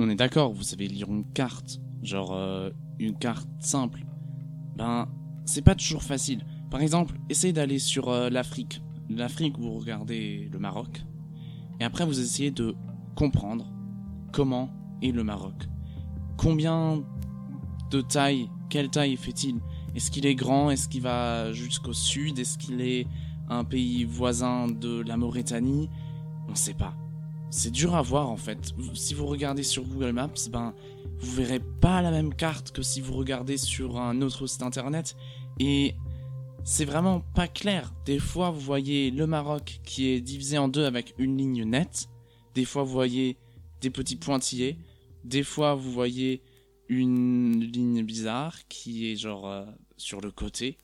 on est d'accord, vous savez lire une carte, genre euh, une carte simple. Ben, c'est pas toujours facile. Par exemple, essayez d'aller sur euh, l'Afrique. L'Afrique, vous regardez le Maroc. Et après, vous essayez de comprendre comment est le Maroc. Combien de taille, quelle taille fait-il? Est-ce qu'il est grand? Est-ce qu'il va jusqu'au sud? Est-ce qu'il est un pays voisin de la Mauritanie? On ne sait pas. C'est dur à voir en fait. Si vous regardez sur Google Maps, ben vous verrez pas la même carte que si vous regardez sur un autre site internet et c'est vraiment pas clair. Des fois vous voyez le Maroc qui est divisé en deux avec une ligne nette, des fois vous voyez des petits pointillés, des fois vous voyez une ligne bizarre qui est genre euh, sur le côté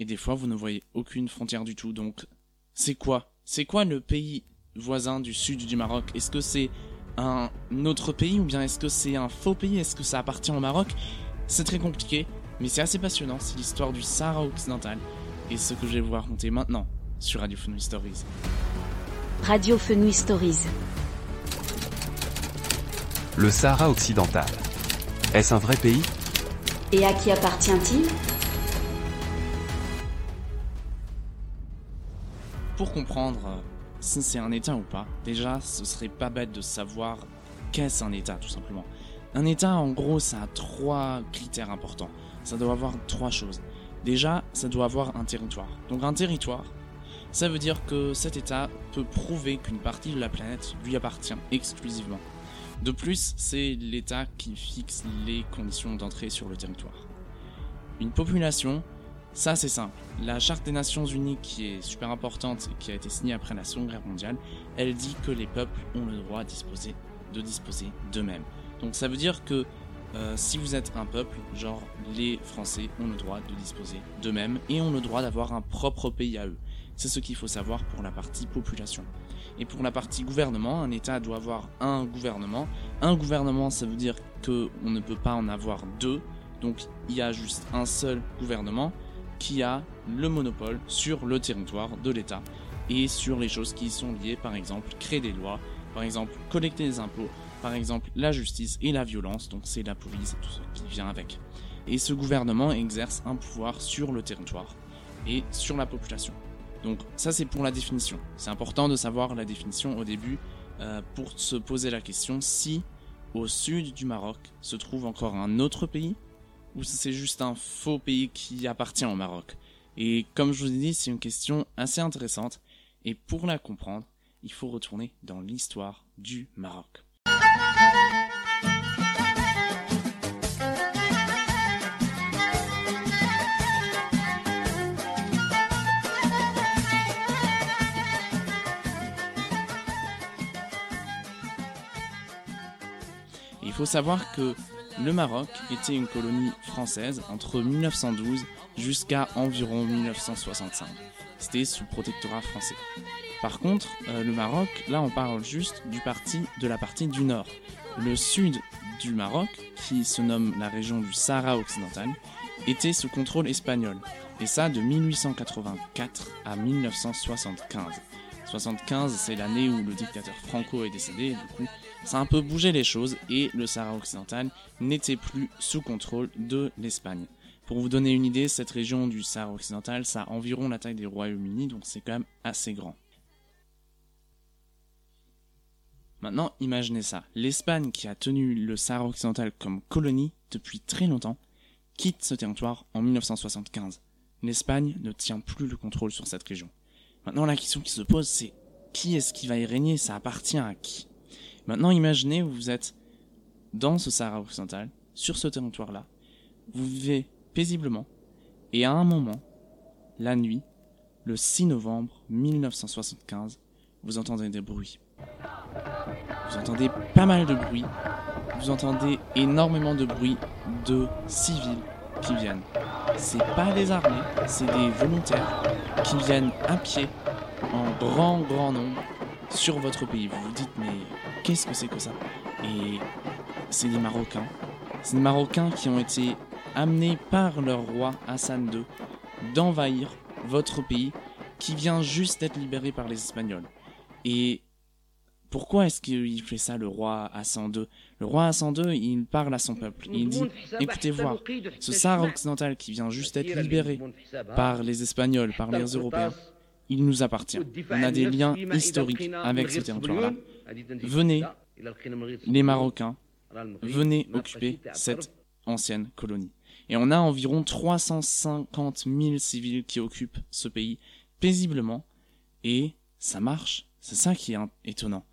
et des fois vous ne voyez aucune frontière du tout. Donc c'est quoi? C'est quoi le pays voisin du sud du Maroc Est-ce que c'est un autre pays ou bien est-ce que c'est un faux pays? Est-ce que ça appartient au Maroc? C'est très compliqué, mais c'est assez passionnant. C'est l'histoire du Sahara occidental et ce que je vais vous raconter maintenant sur Radio Fenouil Stories. Radio Fenouil Stories. Le Sahara occidental. Est-ce un vrai pays? Et à qui appartient-il? Pour comprendre si c'est un État ou pas, déjà, ce serait pas bête de savoir qu'est-ce un État, tout simplement. Un État, en gros, ça a trois critères importants. Ça doit avoir trois choses. Déjà, ça doit avoir un territoire. Donc un territoire, ça veut dire que cet État peut prouver qu'une partie de la planète lui appartient exclusivement. De plus, c'est l'État qui fixe les conditions d'entrée sur le territoire. Une population, ça c'est simple. La Charte des Nations Unies, qui est super importante et qui a été signée après la Seconde Guerre mondiale, elle dit que les peuples ont le droit de disposer, de disposer d'eux-mêmes. Donc ça veut dire que euh, si vous êtes un peuple, genre les Français ont le droit de disposer d'eux-mêmes et ont le droit d'avoir un propre pays à eux. C'est ce qu'il faut savoir pour la partie population. Et pour la partie gouvernement, un État doit avoir un gouvernement. Un gouvernement, ça veut dire que on ne peut pas en avoir deux. Donc il y a juste un seul gouvernement qui a le monopole sur le territoire de l'État et sur les choses qui y sont liées, par exemple créer des lois, par exemple collecter des impôts, par exemple la justice et la violence, donc c'est la police et tout ce qui vient avec. Et ce gouvernement exerce un pouvoir sur le territoire et sur la population. Donc ça c'est pour la définition. C'est important de savoir la définition au début euh, pour se poser la question si au sud du Maroc se trouve encore un autre pays ou c'est juste un faux pays qui appartient au Maroc. Et comme je vous ai dit, c'est une question assez intéressante et pour la comprendre, il faut retourner dans l'histoire du Maroc. Il faut savoir que le Maroc était une colonie française entre 1912 jusqu'à environ 1965. C'était sous protectorat français. Par contre, euh, le Maroc, là on parle juste de la partie du nord. Le sud du Maroc, qui se nomme la région du Sahara occidental, était sous contrôle espagnol. Et ça de 1884 à 1975. 75, c'est l'année où le dictateur Franco est décédé, du coup, ça a un peu bougé les choses et le Sahara occidental n'était plus sous contrôle de l'Espagne. Pour vous donner une idée, cette région du Sahara occidental, ça a environ la taille des Royaumes-Unis, donc c'est quand même assez grand. Maintenant, imaginez ça. L'Espagne, qui a tenu le Sahara occidental comme colonie depuis très longtemps, quitte ce territoire en 1975. L'Espagne ne tient plus le contrôle sur cette région. Maintenant, la question qui se pose, c'est qui est-ce qui va y régner? Ça appartient à qui? Maintenant, imaginez, vous êtes dans ce Sahara occidental, sur ce territoire-là, vous vivez paisiblement, et à un moment, la nuit, le 6 novembre 1975, vous entendez des bruits. Vous entendez pas mal de bruits, vous entendez énormément de bruits de civils qui viennent. C'est pas des armées, c'est des volontaires qui viennent à pied en grand grand nombre sur votre pays. Vous vous dites mais qu'est-ce que c'est que ça? Et c'est des Marocains. C'est des Marocains qui ont été amenés par leur roi Hassan II d'envahir votre pays qui vient juste d'être libéré par les Espagnols. Et pourquoi est-ce qu'il fait ça, le roi Hassan II Le roi Hassan II, il parle à son peuple. Il dit Écoutez voir, ce Sahara occidental qui vient juste d'être libéré par les Espagnols, par les Européens, il nous appartient. On a des liens historiques avec ce territoire-là. Venez, les Marocains, venez occuper cette ancienne colonie. Et on a environ 350 000 civils qui occupent ce pays paisiblement. Et ça marche. C'est ça qui est étonnant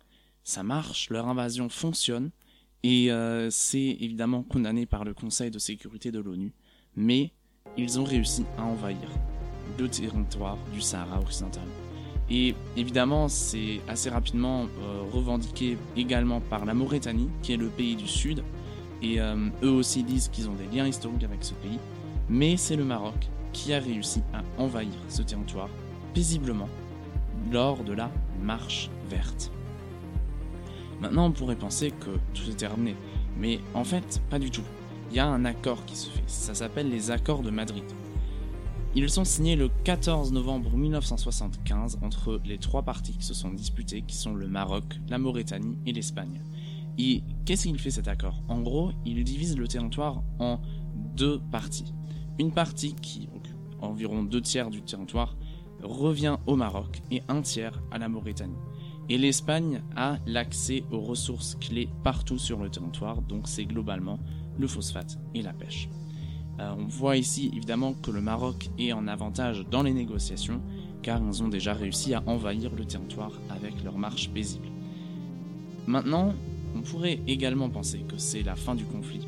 ça marche, leur invasion fonctionne, et euh, c'est évidemment condamné par le Conseil de sécurité de l'ONU, mais ils ont réussi à envahir le territoire du Sahara occidental. Et évidemment, c'est assez rapidement euh, revendiqué également par la Mauritanie, qui est le pays du Sud, et euh, eux aussi disent qu'ils ont des liens historiques avec ce pays, mais c'est le Maroc qui a réussi à envahir ce territoire paisiblement lors de la marche verte. Maintenant, on pourrait penser que tout est terminé, mais en fait, pas du tout. Il y a un accord qui se fait, ça s'appelle les accords de Madrid. Ils sont signés le 14 novembre 1975 entre les trois parties qui se sont disputées, qui sont le Maroc, la Mauritanie et l'Espagne. Et qu'est-ce qu'il fait cet accord? En gros, il divise le territoire en deux parties. Une partie qui occupe environ deux tiers du territoire revient au Maroc et un tiers à la Mauritanie. Et l'Espagne a l'accès aux ressources clés partout sur le territoire, donc c'est globalement le phosphate et la pêche. Euh, on voit ici évidemment que le Maroc est en avantage dans les négociations, car ils ont déjà réussi à envahir le territoire avec leur marche paisible. Maintenant, on pourrait également penser que c'est la fin du conflit,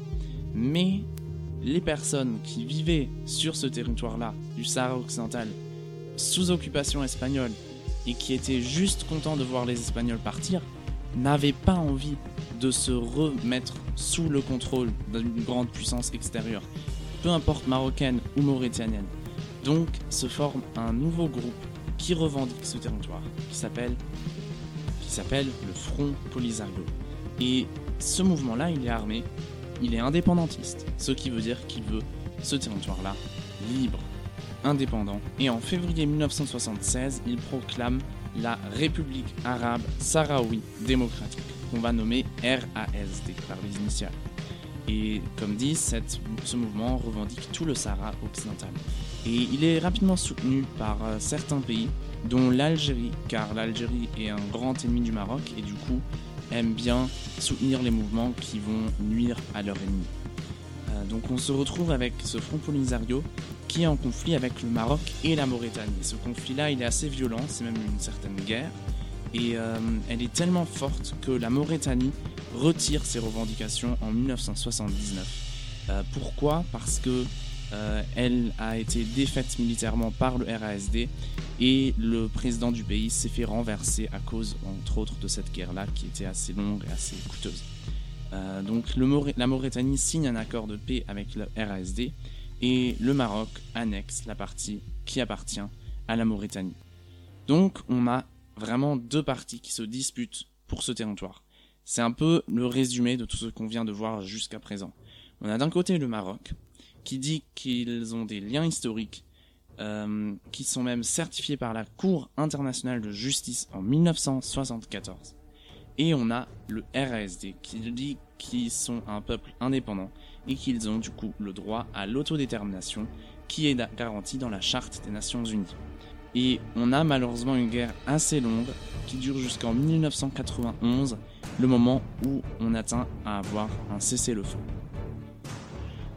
mais les personnes qui vivaient sur ce territoire-là, du Sahara occidental, sous occupation espagnole, et qui étaient juste contents de voir les Espagnols partir, n'avaient pas envie de se remettre sous le contrôle d'une grande puissance extérieure, peu importe marocaine ou mauritanienne. Donc se forme un nouveau groupe qui revendique ce territoire, qui s'appelle qui s'appelle le Front Polisario. Et ce mouvement-là, il est armé, il est indépendantiste, ce qui veut dire qu'il veut ce territoire-là libre indépendant et en février 1976, il proclame la République arabe sahraoui démocratique, qu'on va nommer RASD par les initiales. Et comme dit, ce mouvement revendique tout le Sahara occidental. Et il est rapidement soutenu par euh, certains pays, dont l'Algérie, car l'Algérie est un grand ennemi du Maroc et du coup aime bien soutenir les mouvements qui vont nuire à leur ennemi. Euh, donc on se retrouve avec ce Front Polisario qui est en conflit avec le Maroc et la Mauritanie. Ce conflit-là, il est assez violent, c'est même une certaine guerre, et euh, elle est tellement forte que la Mauritanie retire ses revendications en 1979. Euh, pourquoi? Parce que euh, elle a été défaite militairement par le RASD et le président du pays s'est fait renverser à cause, entre autres, de cette guerre-là qui était assez longue et assez coûteuse. donc la Mauritanie signe un accord de paix avec le RASD et le Maroc annexe la partie qui appartient à la Mauritanie. Donc on a vraiment deux parties qui se disputent pour ce territoire. C'est un peu le résumé de tout ce qu'on vient de voir jusqu'à présent. On a d'un côté le Maroc, qui dit qu'ils ont des liens historiques, euh, qui sont même certifiés par la Cour internationale de justice en 1974. Et on a le RASD, qui dit qu'ils sont un peuple indépendant et qu'ils ont du coup le droit à l'autodétermination qui est garanti dans la Charte des Nations Unies. Et on a malheureusement une guerre assez longue qui dure jusqu'en 1991, le moment où on atteint à avoir un cessez-le-feu.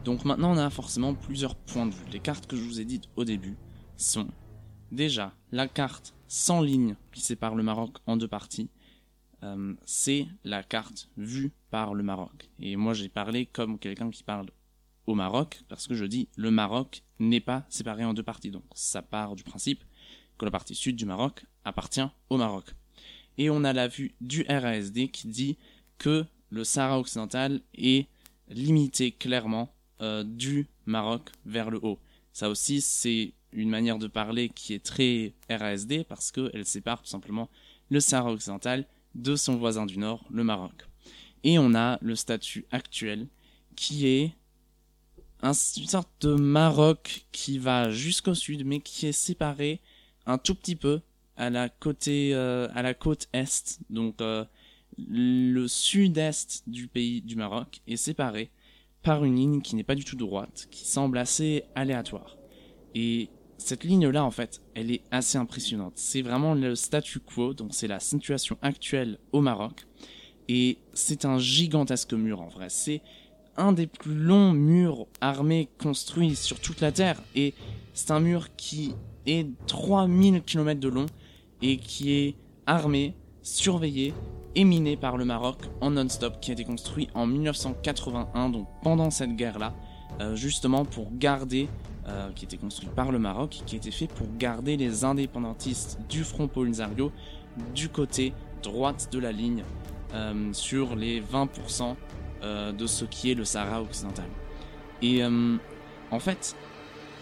Donc maintenant on a forcément plusieurs points de vue. Les cartes que je vous ai dites au début sont déjà la carte sans ligne qui sépare le Maroc en deux parties, euh, c'est la carte vue par le Maroc. Et moi j'ai parlé comme quelqu'un qui parle au Maroc, parce que je dis le Maroc n'est pas séparé en deux parties. Donc ça part du principe que la partie sud du Maroc appartient au Maroc. Et on a la vue du RASD qui dit que le Sahara occidental est limité clairement euh, du Maroc vers le haut. Ça aussi c'est une manière de parler qui est très RASD parce qu'elle sépare tout simplement le Sahara occidental de son voisin du nord, le Maroc. Et on a le statut actuel qui est une sorte de Maroc qui va jusqu'au sud mais qui est séparé un tout petit peu à la côté euh, à la côte est donc euh, le sud-est du pays du Maroc est séparé par une ligne qui n'est pas du tout droite, qui semble assez aléatoire. Et cette ligne-là, en fait, elle est assez impressionnante. C'est vraiment le statu quo, donc c'est la situation actuelle au Maroc. Et c'est un gigantesque mur en vrai. C'est un des plus longs murs armés construits sur toute la Terre. Et c'est un mur qui est 3000 km de long et qui est armé, surveillé et miné par le Maroc en non-stop, qui a été construit en 1981, donc pendant cette guerre-là, euh, justement pour garder, euh, qui était construit par le Maroc, qui été fait pour garder les indépendantistes du Front Polisario du côté droite de la ligne euh, sur les 20% de ce qui est le Sahara occidental. Et en fait,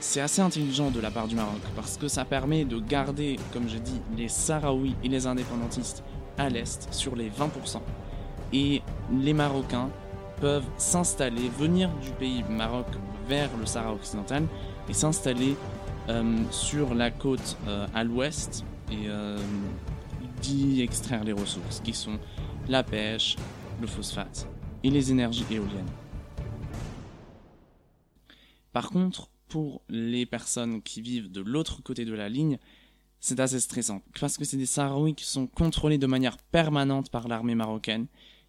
c'est assez intelligent de la part du Maroc parce que ça permet de garder, comme je dis, les Sahraouis et les indépendantistes à l'est sur les 20%. Et les Marocains peuvent s'installer, venir du pays Maroc vers le Sahara occidental et s'installer euh, sur la côte euh, à l'ouest et euh, d'y extraire les ressources qui sont la pêche, le phosphate et les énergies éoliennes. Par contre, pour les personnes qui vivent de l'autre côté de la ligne, c'est assez stressant. Parce que c'est des Sahraouis qui sont contrôlés de manière permanente par l'armée marocaine.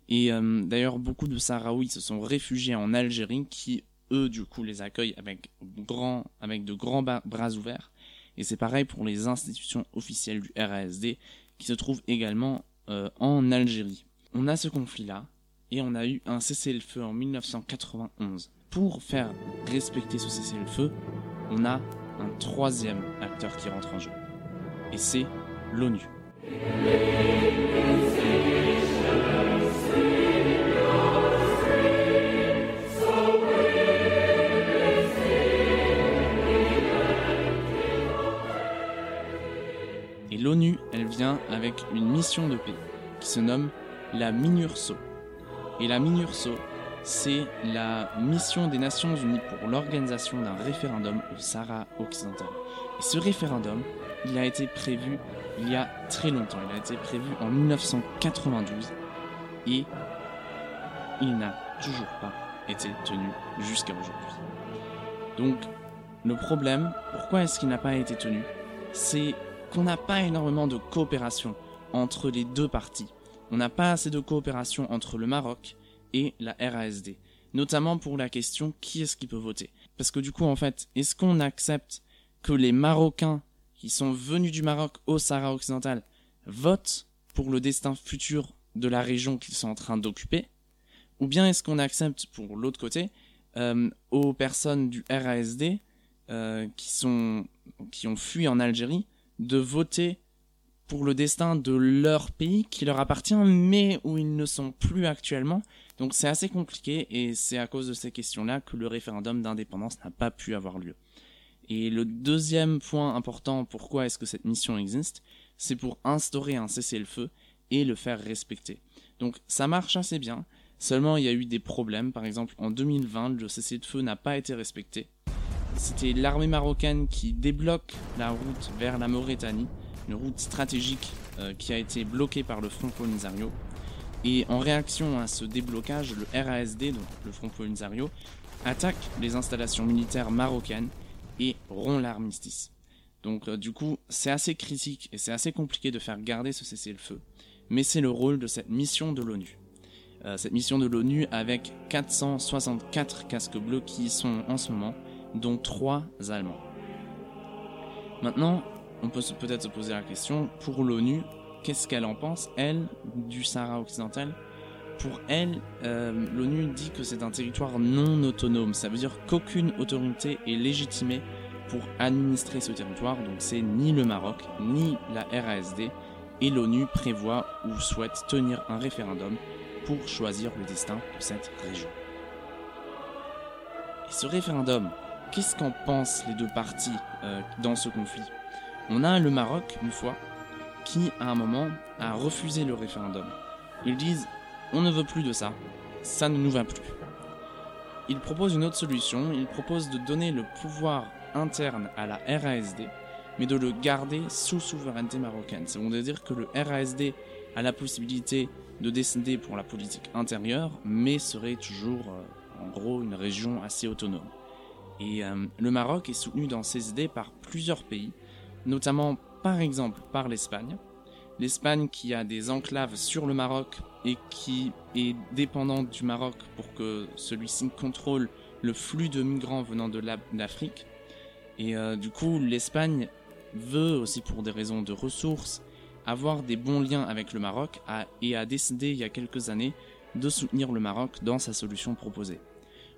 Et d'ailleurs, beaucoup de Sahraouis se sont réfugiés en Algérie, qui, eux, du coup, les accueillent avec, grand, avec de grands bras ouverts. Et c'est pareil pour les institutions officielles du RASD, qui se trouvent également euh, en Algérie. On a ce conflit-là, et on a eu un cessez-le-feu en 1991 pour faire respecter ce cessez-le-feu, on a un troisième acteur qui rentre en jeu. Et c'est l'ONU. Elle vient avec une mission de paix qui se nomme la MINURSO. Et la MINURSO, c'est la mission des Nations Unies pour l'organisation d'un référendum au Sahara occidental. Et ce référendum, il a été prévu il y a très longtemps. Il a été prévu en 1992 et il n'a toujours pas été tenu jusqu'à aujourd'hui. Donc, le problème, pourquoi est-ce qu'il n'a pas été tenu? C'est qu'on n'a pas énormément de coopération entre les deux parties. On n'a pas assez de coopération entre le Maroc et la RASD. Notamment pour la question qui est-ce qui peut voter. Parce que du coup, en fait, est-ce qu'on accepte que les Marocains qui sont venus du Maroc au Sahara occidental votent pour le destin futur de la région qu'ils sont en train d'occuper? Ou bien est-ce qu'on accepte, pour l'autre côté, euh, aux personnes du RASD euh, qui, sont, qui ont fui en Algérie de voter pour le destin de leur pays qui leur appartient mais où ils ne sont plus actuellement donc c'est assez compliqué et c'est à cause de ces questions-là que le référendum d'indépendance n'a pas pu avoir lieu. Et le deuxième point important, pourquoi est-ce que cette mission existe, c'est pour instaurer un cessez-le-feu et le faire respecter. Donc ça marche assez bien, seulement il y a eu des problèmes, par exemple en 2020 le cessez-le-feu n'a pas été respecté. C'était l'armée marocaine qui débloque la route vers la Mauritanie, une route stratégique euh, qui a été bloquée par le Front Polisario, et en réaction à ce déblocage, le RASD, donc le Front Polisario, attaque les installations militaires marocaines et rompt l'armistice. Donc euh, du coup, c'est assez critique et c'est assez compliqué de faire garder ce cessez-le-feu. Mais c'est le rôle de cette mission de l'ONU. Euh, cette mission de l'ONU avec 464 casques bleus qui y sont en ce moment, dont 3 Allemands. Maintenant, on peut peut-être se poser la question, pour l'ONU, qu'est-ce qu'elle en pense, elle, du Sahara occidental? Pour elle, euh, l'ONU dit que c'est un territoire non autonome. Ça veut dire qu'aucune autorité est légitimée pour administrer ce territoire. Donc c'est ni le Maroc, ni la RASD. Et l'ONU prévoit ou souhaite tenir un référendum pour choisir le destin de cette région. Et ce référendum, qu'est-ce qu'en pensent les deux parties euh, dans ce conflit? On a le Maroc, une fois, qui, à un moment, a refusé le référendum. Ils disent on ne veut plus de ça, ça ne nous va plus. Ils proposent une autre solution, ils proposent de donner le pouvoir interne à la RASD, mais de le garder sous souveraineté marocaine. Ça veut dire que le RASD a la possibilité de décider pour la politique intérieure, mais serait toujours en gros une région assez autonome. Et le Maroc est soutenu dans ses idées par plusieurs pays, notamment par exemple par l'Espagne. L'Espagne qui a des enclaves sur le Maroc et qui est dépendante du Maroc pour que celui-ci contrôle le flux de migrants venant de l'Afrique. Et euh, du coup, l'Espagne veut aussi pour des raisons de ressources avoir des bons liens avec le Maroc et a décidé il y a quelques années de soutenir le Maroc dans sa solution proposée.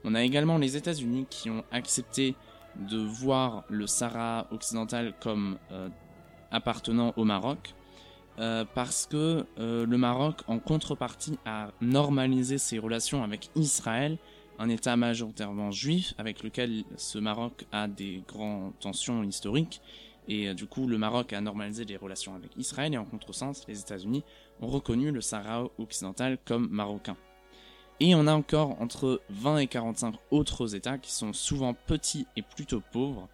On a également les États-Unis qui ont accepté de voir le Sahara occidental comme euh, appartenant au Maroc, euh, parce que euh, le Maroc, en contrepartie, a normalisé ses relations avec Israël, un État majoritairement juif, avec lequel ce Maroc a des grandes tensions historiques. Et du coup, le Maroc a normalisé les relations avec Israël, et en contresens, les États-Unis ont reconnu le Sahara occidental comme marocain. Et on a encore entre 20 et 45 autres États qui sont souvent petits et plutôt pauvres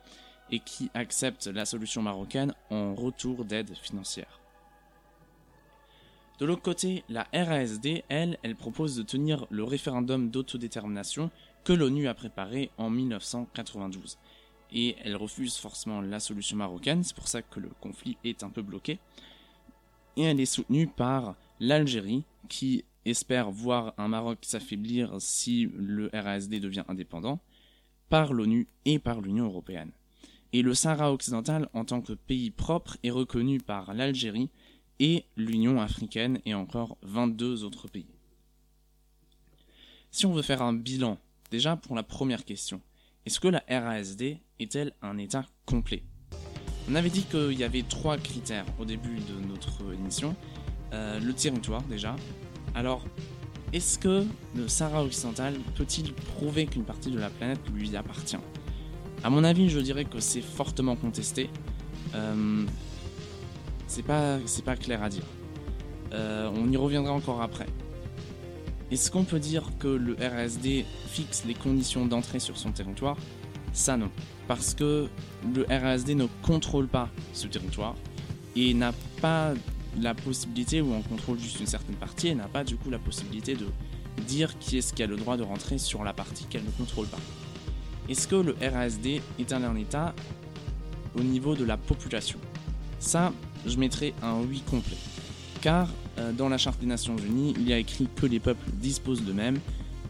et qui acceptent la solution marocaine en retour d'aide financière. De l'autre côté, la RASD, elle, elle propose de tenir le référendum d'autodétermination que l'ONU a préparé en 1992. Et elle refuse forcément la solution marocaine, c'est pour ça que le conflit est un peu bloqué. Et elle est soutenue par l'Algérie, qui espère voir un Maroc s'affaiblir si le RASD devient indépendant, par l'ONU et par l'Union européenne. Et le Sahara occidental, en tant que pays propre, est reconnu par l'Algérie et l'Union africaine et encore 22 autres pays. Si on veut faire un bilan, déjà pour la première question, est-ce que la RASD est-elle un État complet? On avait dit qu'il y avait trois critères au début de notre émission. Euh, le territoire déjà, alors, est-ce que le Sahara occidental peut-il prouver qu'une partie de la planète lui appartient? À mon avis, je dirais que c'est fortement contesté. Euh, c'est pas, clair à dire. Euh, on y reviendra encore après. Est-ce qu'on peut dire que le RSD fixe les conditions d'entrée sur son territoire? Ça non. Parce que le RSD ne contrôle pas ce territoire et n'a pas la possibilité, ou en contrôle juste une certaine partie, et n'a pas du coup la possibilité de dire qui est-ce qui a le droit de rentrer sur la partie qu'elle ne contrôle pas. Est-ce que le RASD est un État au niveau de la population? Ça, je mettrai un oui complet. Car euh, dans la Charte des Nations Unies, il y a écrit que les peuples disposent d'eux-mêmes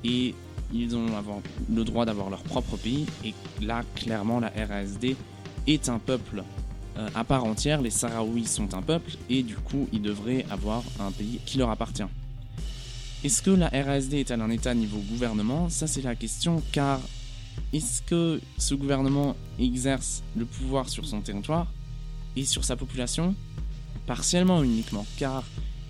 et ils ont le droit d'avoir leur propre pays. Et là, clairement, la RASD est un peuple euh, à part entière, les Sahraouis sont un peuple et du coup ils devraient avoir un pays qui leur appartient. Est-ce que la RASD est à un état niveau gouvernement? Ça c'est la question car est-ce que ce gouvernement exerce le pouvoir sur son territoire et sur sa population? Partiellement uniquement car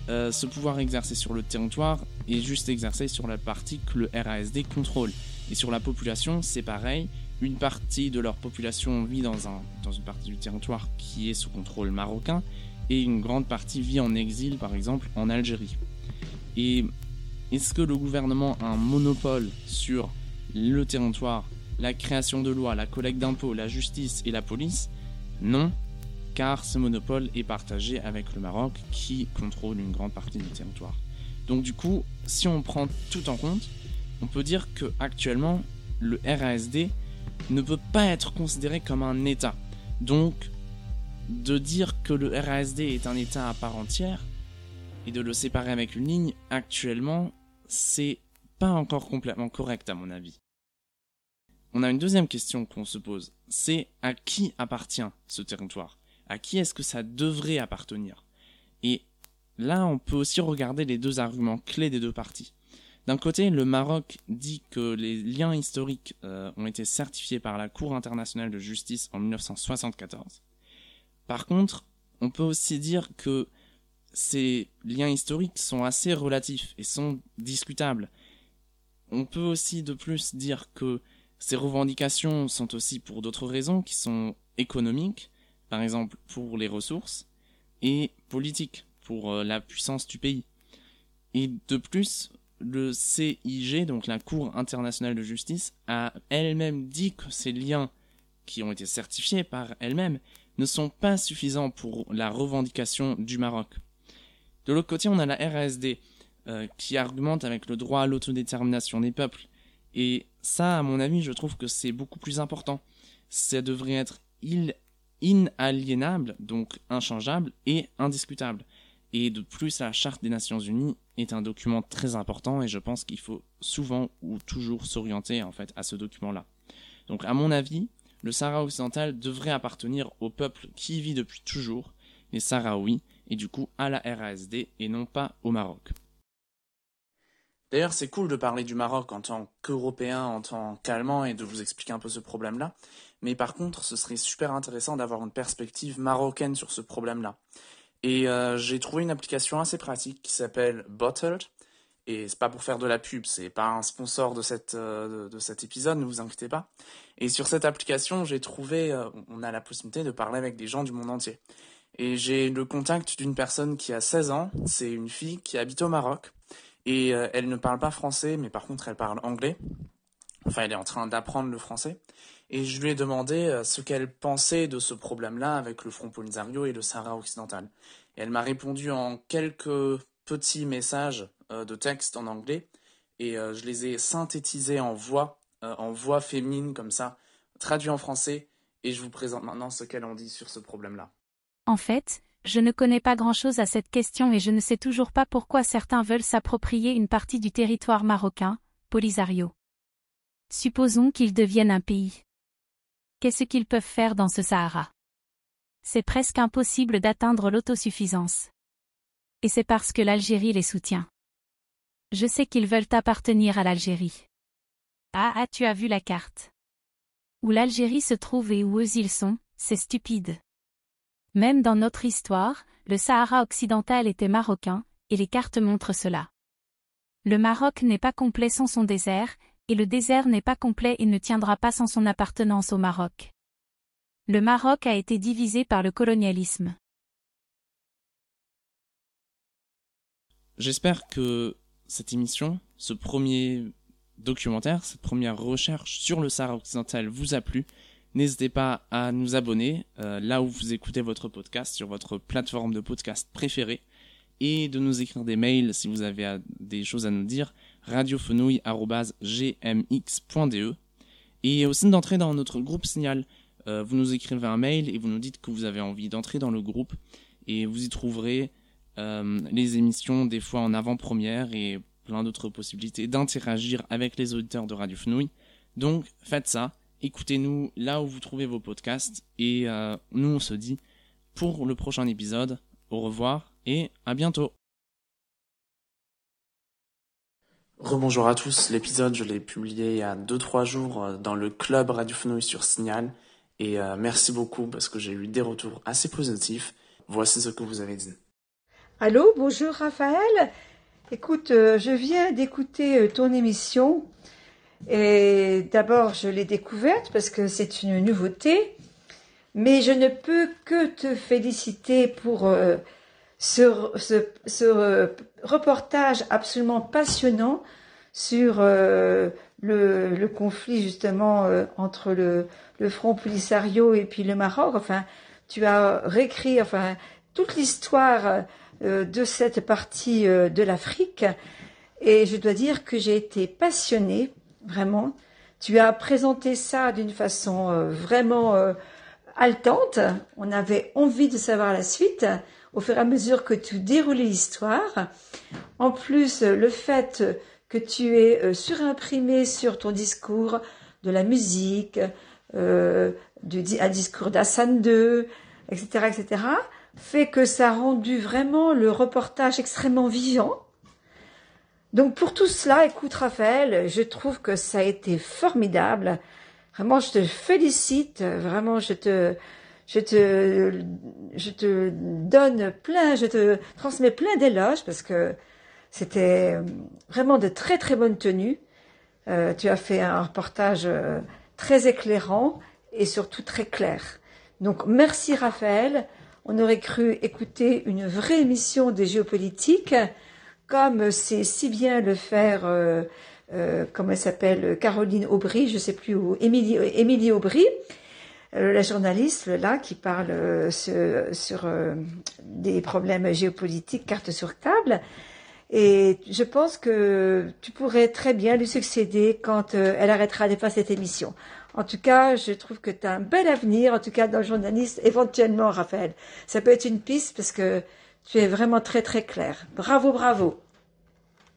euh, ce pouvoir exercé sur le territoire est juste exercé sur la partie que le RASD contrôle. Et sur la population c'est pareil, une partie de leur population vit dans, un, dans une partie du territoire qui est sous contrôle marocain et une grande partie vit en exil, par exemple, en Algérie. Et est-ce que le gouvernement a un monopole sur le territoire, la création de lois, la collecte d'impôts, la justice et la police? Non, car ce monopole est partagé avec le Maroc qui contrôle une grande partie du territoire. Donc du coup, si on prend tout en compte, on peut dire que actuellement le RASD ne peut pas être considéré comme un État. Donc, de dire que le RASD est un État à part entière et de le séparer avec une ligne, actuellement, c'est pas encore complètement correct à mon avis. On a une deuxième question qu'on se pose, c'est à qui appartient ce territoire? À qui est-ce que ça devrait appartenir? Et là, on peut aussi regarder les deux arguments clés des deux parties. D'un côté, le Maroc dit que les liens historiques euh, ont été certifiés par la Cour internationale de justice en 1974. Par contre, on peut aussi dire que ces liens historiques sont assez relatifs et sont discutables. On peut aussi de plus dire que ces revendications sont aussi pour d'autres raisons qui sont économiques, par exemple pour les ressources, et politiques, pour euh, la puissance du pays. Et de plus, le CIG, donc la Cour internationale de justice, a elle-même dit que ces liens qui ont été certifiés par elle-même ne sont pas suffisants pour la revendication du Maroc. De l'autre côté, on a la RASD. euh, qui argumente avec le droit à l'autodétermination des peuples. Et ça, à mon avis, je trouve que c'est beaucoup plus important. Ça devrait être inaliénable, donc inchangeable et indiscutable. Et de plus, la Charte des Nations Unies est un document très important et je pense qu'il faut souvent ou toujours s'orienter en fait à ce document-là. Donc à mon avis, le Sahara occidental devrait appartenir au peuple qui y vit depuis toujours, les Sahraouis, et du coup à la RASD et non pas au Maroc. D'ailleurs, c'est cool de parler du Maroc en tant qu'Européen, en tant qu'Allemand et de vous expliquer un peu ce problème-là. Mais par contre, ce serait super intéressant d'avoir une perspective marocaine sur ce problème-là. Et euh, j'ai trouvé une application assez pratique qui s'appelle Bottled. Et c'est pas pour faire de la pub, c'est pas un sponsor de, cette, euh, de, cet épisode, ne vous inquiétez pas. Et sur cette application, j'ai trouvé, euh, on a la possibilité de parler avec des gens du monde entier. Et j'ai le contact d'une personne qui a 16 ans, c'est une fille qui habite au Maroc. Et elle ne parle pas français, mais par contre elle parle anglais. Enfin, elle est en train d'apprendre le français. Et je lui ai demandé ce qu'elle pensait de ce problème-là avec le Front Polisario et le Sahara occidental. Et elle m'a répondu en quelques petits messages euh, de texte en anglais et euh, je les ai synthétisés en voix, euh, en voix féminine comme ça, traduits en français et je vous présente maintenant ce qu'elle en dit sur ce problème-là. En fait, je ne connais pas grand-chose à cette question et je ne sais toujours pas pourquoi certains veulent s'approprier une partie du territoire marocain, Polisario. Supposons qu'ils deviennent un pays. Qu'est-ce qu'ils peuvent faire dans ce Sahara? C'est presque impossible d'atteindre l'autosuffisance. Et c'est parce que l'Algérie les soutient. Je sais qu'ils veulent appartenir à l'Algérie. Ah ah tu as vu la carte. Où l'Algérie se trouve et où eux ils sont, c'est stupide. Même dans notre histoire, le Sahara occidental était marocain, et les cartes montrent cela. Le Maroc n'est pas complet sans son désert, et le désert n'est pas complet et ne tiendra pas sans son appartenance au Maroc. Le Maroc a été divisé par le colonialisme. J'espère que cette émission, ce premier documentaire, cette première recherche sur le Sahara occidental vous a plu. N'hésitez pas à nous abonner euh, là où vous écoutez votre podcast, sur votre plateforme de podcast préférée, et de nous écrire des mails si vous avez des choses à nous dire, radiofenouille.gmx.de, et aussi d'entrer dans notre groupe Signal. Euh, vous nous écrivez un mail et vous nous dites que vous avez envie d'entrer dans le groupe et vous y trouverez euh, les émissions des fois en avant-première et plein d'autres possibilités d'interagir avec les auditeurs de Radio Fenouille. Donc faites ça, écoutez-nous là où vous trouvez vos podcasts et euh, nous on se dit pour le prochain épisode. Au revoir et à bientôt. Rebonjour à tous, l'épisode je l'ai publié il y a 2-3 jours dans le club Radio Fenouille sur Signal. Et euh, merci beaucoup parce que j'ai eu des retours assez positifs. Voici ce que vous avez dit. Allô, bonjour Raphaël. Écoute, euh, je viens d'écouter euh, ton émission et d'abord je l'ai découverte parce que c'est une nouveauté, mais je ne peux que te féliciter pour ce, ce, reportage absolument passionnant sur le, le conflit justement euh, entre le, Front Polisario et puis le Maroc. Enfin, tu as réécrit enfin toute l'histoire euh, de cette partie euh, de l'Afrique et je dois dire que j'ai été passionnée vraiment. Tu as présenté ça d'une façon vraiment haletante. On avait envie de savoir la suite au fur et à mesure que tu déroulais l'histoire. En plus, le fait que tu es euh, surimprimé sur ton discours de la musique, euh, du, un discours d'Hassan II, etc., etc., fait que ça a rendu vraiment le reportage extrêmement vivant. Donc pour tout cela, écoute Raphaël, je trouve que ça a été formidable. Vraiment, je te félicite. Vraiment, je te, je te, je te donne plein, je te transmets plein d'éloges parce que c'était euh, vraiment de très très bonne tenue. Euh, tu as fait un reportage euh, très éclairant et surtout très clair. Donc merci Raphaël. On aurait cru écouter une vraie émission des géopolitiques, comme c'est si bien le faire, euh, comment elle s'appelle, Caroline Aubry, je sais plus où, Émilie Aubry, la journaliste là qui parle sur, sur des problèmes géopolitiques, carte sur table. Et je pense que tu pourrais très bien lui succéder quand euh, elle arrêtera de faire cette émission. En tout cas, je trouve que tu as un bel avenir, en tout cas dans le journaliste, éventuellement, Raphaël. Ça peut être une piste parce que tu es vraiment très très clair. Bravo, bravo.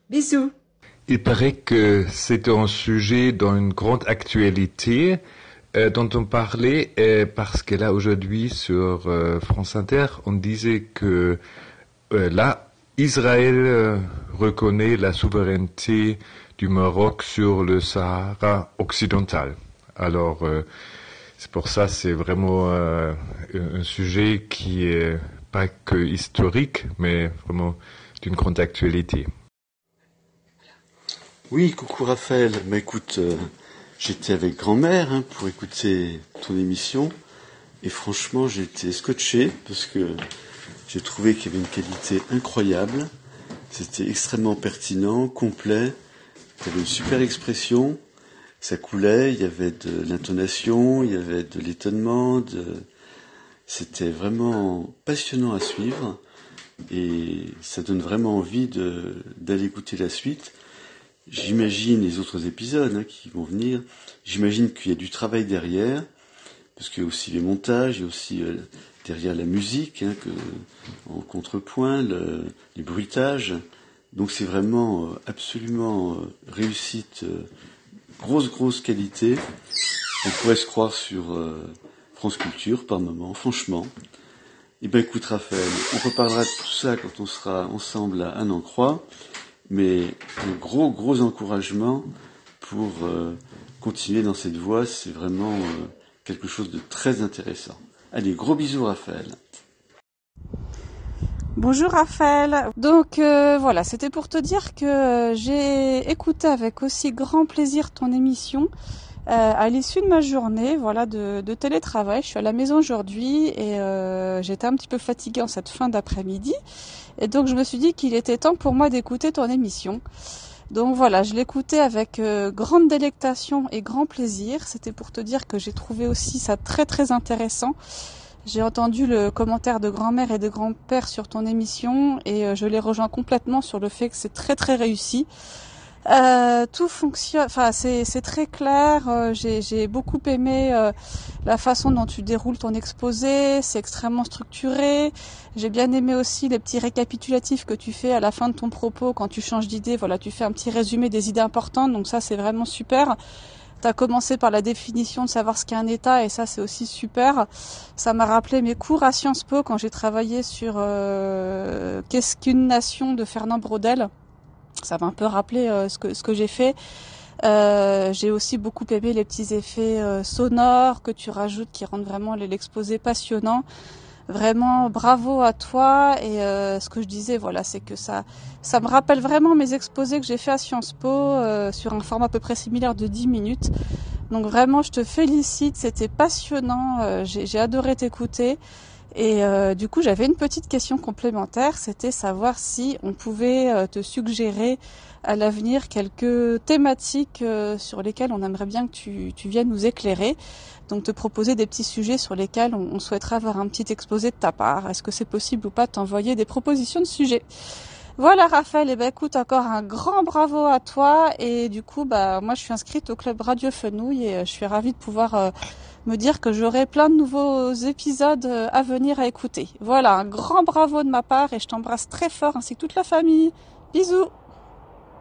Bisous. Il paraît que c'est un sujet dans une grande actualité euh, dont on parlait euh, parce que là aujourd'hui sur euh, France Inter, on disait que là, Israël reconnaît la souveraineté du Maroc sur le Sahara occidental. Alors, c'est pour ça, c'est vraiment un sujet qui est pas que historique, mais vraiment d'une grande actualité. Oui, coucou Raphaël. Bah écoute, j'étais avec grand-mère hein, pour écouter ton émission et franchement j'étais scotché parce que j'ai trouvé qu'il y avait une qualité incroyable. C'était extrêmement pertinent, complet. Tu avais une super expression, ça coulait, il y avait de l'intonation, il y avait de l'étonnement, c'était vraiment passionnant à suivre et ça donne vraiment envie d'aller écouter la suite. J'imagine les autres épisodes hein, qui vont venir. J'imagine qu'il y a du travail derrière, parce qu'il y a aussi les montages, il y a aussi euh, derrière la musique, hein, que, en contrepoint, le, les bruitages. Donc c'est vraiment euh, absolument euh, réussite, euh, grosse grosse qualité. On pourrait se croire sur euh, France Culture par moment, franchement. Eh ben écoute Raphaël, on reparlera de tout ça quand on sera ensemble à Un en Croix mais un gros, gros encouragement pour euh, continuer dans cette voie. C'est vraiment euh, quelque chose de très intéressant. Allez, gros bisous, Raphaël. Bonjour Raphaël. Donc euh, voilà, c'était pour te dire que j'ai écouté avec aussi grand plaisir ton émission à l'issue de ma journée, voilà, de, télétravail. Je suis à la maison aujourd'hui et j'étais un petit peu fatiguée en cette fin d'après-midi, et donc je me suis dit qu'il était temps pour moi d'écouter ton émission. Donc voilà, je l'écoutais avec euh, grande délectation et grand plaisir. C'était pour te dire que j'ai trouvé aussi ça très très intéressant. J'ai entendu le commentaire de grand-mère et de grand-père sur ton émission et euh, je les rejoins complètement sur le fait que c'est très très réussi. Euh, tout fonctionne, enfin c'est très clair. euh, j'ai j'ai beaucoup aimé euh, la façon dont tu déroules ton exposé. C'est extrêmement structuré. J'ai bien aimé aussi les petits récapitulatifs que tu fais à la fin de ton propos quand tu changes d'idée. Voilà, tu fais un petit résumé des idées importantes. Donc ça c'est vraiment super. Tu as commencé par la définition de savoir ce qu'est un État et ça c'est aussi super. Ça m'a rappelé mes cours à Sciences Po quand j'ai travaillé sur euh, Qu'est-ce qu'une nation de Fernand Braudel. Ça m'a un peu rappelé euh, ce que, ce que j'ai fait. Euh, j'ai aussi beaucoup aimé les petits effets euh, sonores que tu rajoutes qui rendent vraiment l'exposé passionnant. Vraiment bravo à toi et euh, ce que je disais voilà c'est que ça ça me rappelle vraiment mes exposés que j'ai fait à Sciences Po euh, sur un format à peu près similaire de 10 minutes. Donc vraiment je te félicite, c'était passionnant, euh, j'ai j'ai adoré t'écouter. Et euh, du coup, j'avais une petite question complémentaire, c'était savoir si on pouvait euh, te suggérer à l'avenir quelques thématiques euh, sur lesquelles on aimerait bien que tu, tu viennes nous éclairer. Donc te proposer des petits sujets sur lesquels on, on souhaiterait avoir un petit exposé de ta part. Est-ce que c'est possible ou pas de t'envoyer des propositions de sujets? Voilà Raphaël, et ben écoute encore un grand bravo à toi et du coup bah moi je suis inscrite au club Radio Fenouille et euh, je suis ravie de pouvoir euh, me dire que j'aurai plein de nouveaux épisodes euh, à venir à écouter. Voilà, un grand bravo de ma part et je t'embrasse très fort ainsi que toute la famille. Bisous